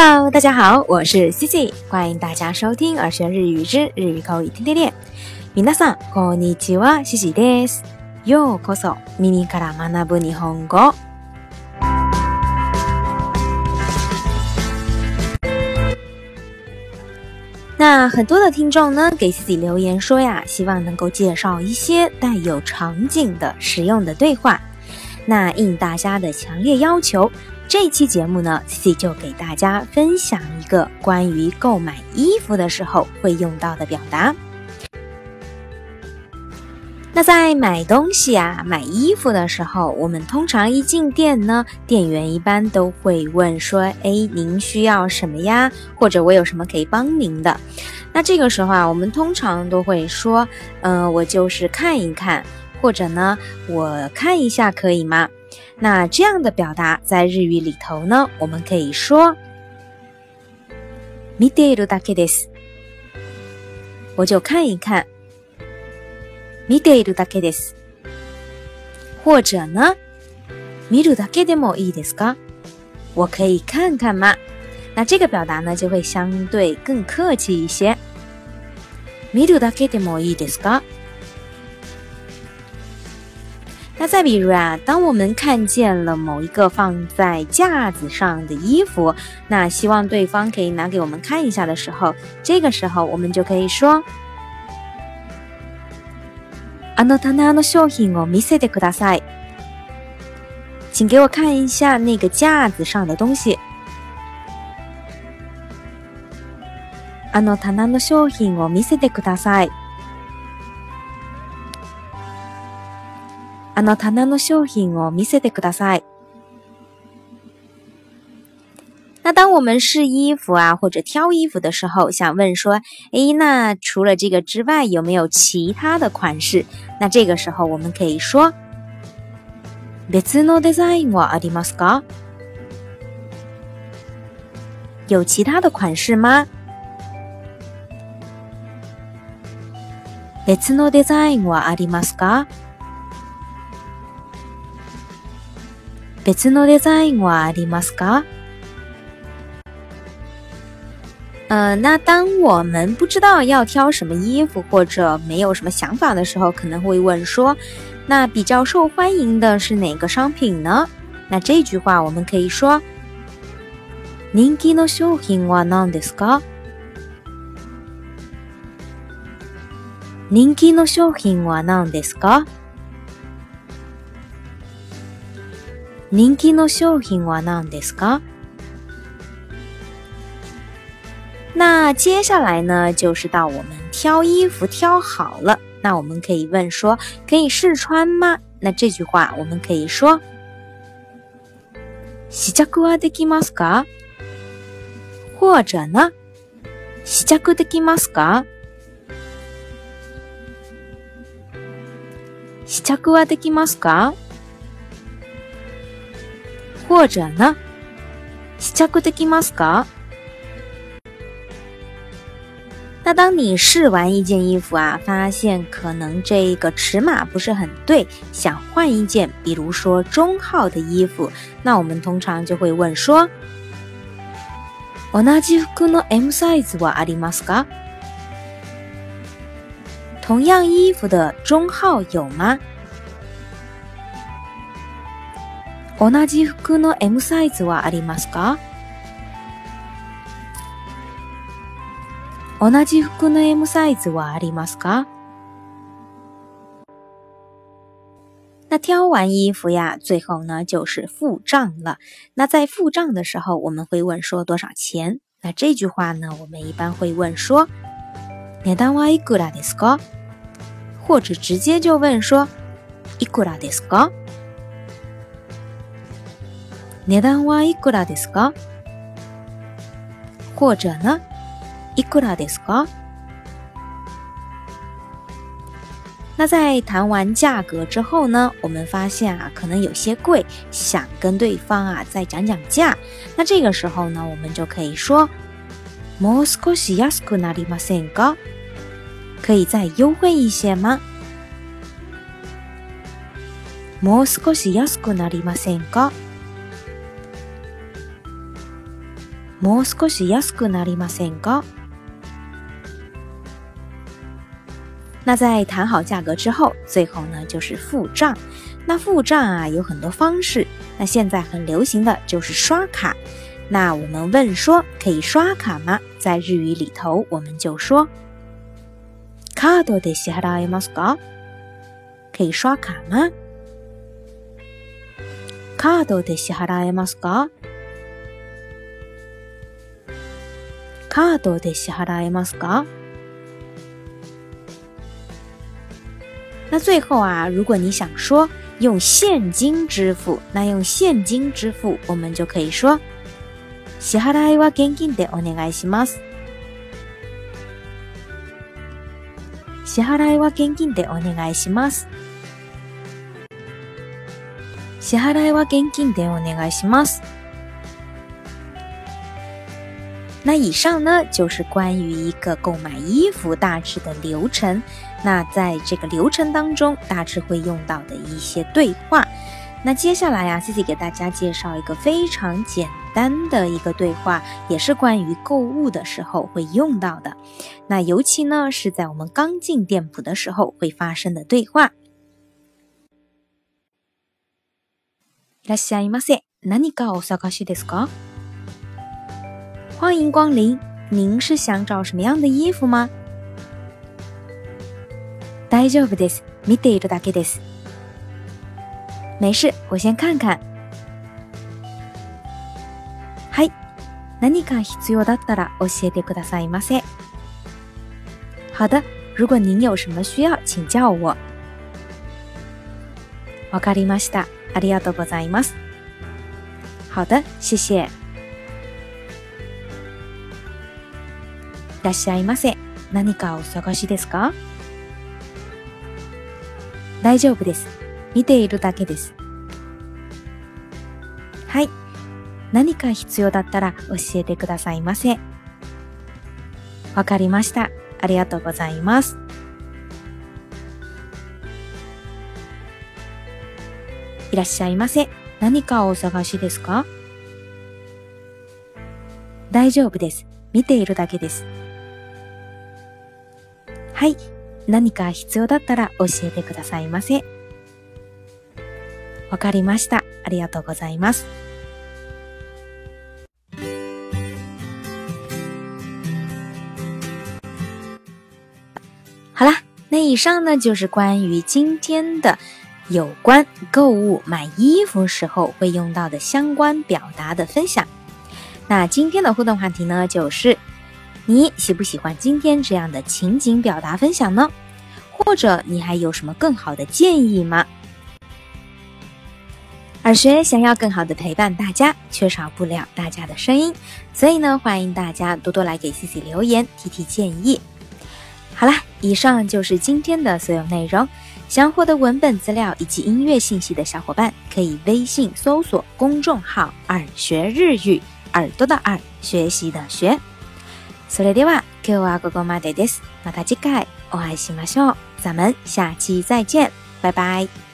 Hello，大家好，我是 c 西，欢迎大家收听《儿学日语之日语口语天天练》。i c i です。ようこそ、耳から学ぶ日本語。那很多的听众呢，给西 i 留言说呀，希望能够介绍一些带有场景的使用的对话。那应大家的强烈要求。这期节目呢，Cici 就给大家分享一个关于购买衣服的时候会用到的表达。那在买东西啊，买衣服的时候，我们通常一进店呢，店员一般都会问说：“哎，您需要什么呀？或者我有什么可以帮您的？”那这个时候啊，我们通常都会说：“嗯，我就是看一看，或者呢，我看一下可以吗？”那这样的表达在日语里头呢，我们可以说“見てるだけです”，我就看一看；“見てるだけです”，或者呢，“見るだけでもいいですか”，我可以看看吗？那这个表达呢，就会相对更客气一些，“見るだけでもいいですか”。那再比如啊，当我们看见了某一个放在架子上的衣服，那希望对方可以拿给我们看一下的时候，这个时候我们就可以说：“阿诺塔纳的商品哦，ミセテください，请给我看一下那个架子上的东西。”阿诺塔纳的商品哦，ミセテください。那の棚の商品哦，米色的格大塞。那当我们试衣服啊，或者挑衣服的时候，想问说，诶，那除了这个之外，有没有其他的款式？那这个时候我们可以说，別のデザインはありますか？有其他的款式吗？別のデザインはありますか？別のデザインはりますか？呃，那当我们不知道要挑什么衣服或者没有什么想法的时候，可能会问说：“那比较受欢迎的是哪个商品呢？”那这句话我们可以说：“人気の商品は何ですか？”人気の商品は何ですか？您気の商品は何的すか那接下来呢就是到我们挑衣服挑好了，那我们可以问说可以试穿吗？那这句话我们可以说試着はできますか，或者呢試着できますか，試着はできますか？或者呢？那当你试完一件衣服啊，发现可能这个尺码不是很对，想换一件，比如说中号的衣服，那我们通常就会问说：“我那服呢？M size 我阿里吗？同样衣服的中号有吗？”同じ服の M サイズはありますか？同じ服の M サイズはありますか？那挑完衣服呀，最后呢就是付账了。那在付账的时候，我们会问说多少钱？那这句话呢，我们一般会问说 “ni da wa i k u 或者直接就问说 “ikura d 値段はいくらですか？或者呢いくらですか？那在谈完价格之后呢？我们发现啊，可能有些贵，想跟对方啊再讲讲价。那这个时候呢，我们就可以说，もう少し安くなりませんか？可以再优惠一些吗？もう少し安くなりませんか？もう少し安くなりませんか？那在谈好价格之后，最后呢就是付账。那付账啊有很多方式，那现在很流行的就是刷卡。那我们问说可以刷卡吗？在日语里头我们就说カードで支払えますか？可以刷卡吗？カードで支払えますか？カードで支払えますか那最後啊，如果你想说用现金支付，那用现金支付我们就可以说支払いは現金でお願いします。支払いは現金でお願いします。支払いは現金でお願いします。那以上呢，就是关于一个购买衣服大致的流程。那在这个流程当中，大致会用到的一些对话。那接下来啊，Cici 给大家介绍一个非常简单的一个对话，也是关于购物的时候会用到的。那尤其呢，是在我们刚进店铺的时候会发生的对话。いらっしゃいませ。何かお探しですか？欢迎光临，您是想找什么样的衣服吗？没事，我先看看。嗨，好的，如果您有什么需要，请叫我。好的，谢谢。いらっしゃいませ。何かお探しですか大丈夫です。見ているだけです。はい。何か必要だったら教えてくださいませ。わかりました。ありがとうございます。いらっしゃいませ。何かお探しですか大丈夫です。見ているだけです。はい。何か必要だったら教えてくださいませ。わかりました。ありがとうございます。好啦，那以上呢就是关于今天的有关购物买衣服时候会用到的相关表达的分享。那今天的互动话题呢就是。你喜不喜欢今天这样的情景表达分享呢？或者你还有什么更好的建议吗？耳学想要更好的陪伴大家，缺少不了大家的声音，所以呢，欢迎大家多多来给 C C 留言提提建议。好啦，以上就是今天的所有内容。想获得文本资料以及音乐信息的小伙伴，可以微信搜索公众号“耳学日语”，耳朵的耳，学习的学。それでは今日はここまでです。また次回お会いしましょう。咱们下期再见。バイバイ。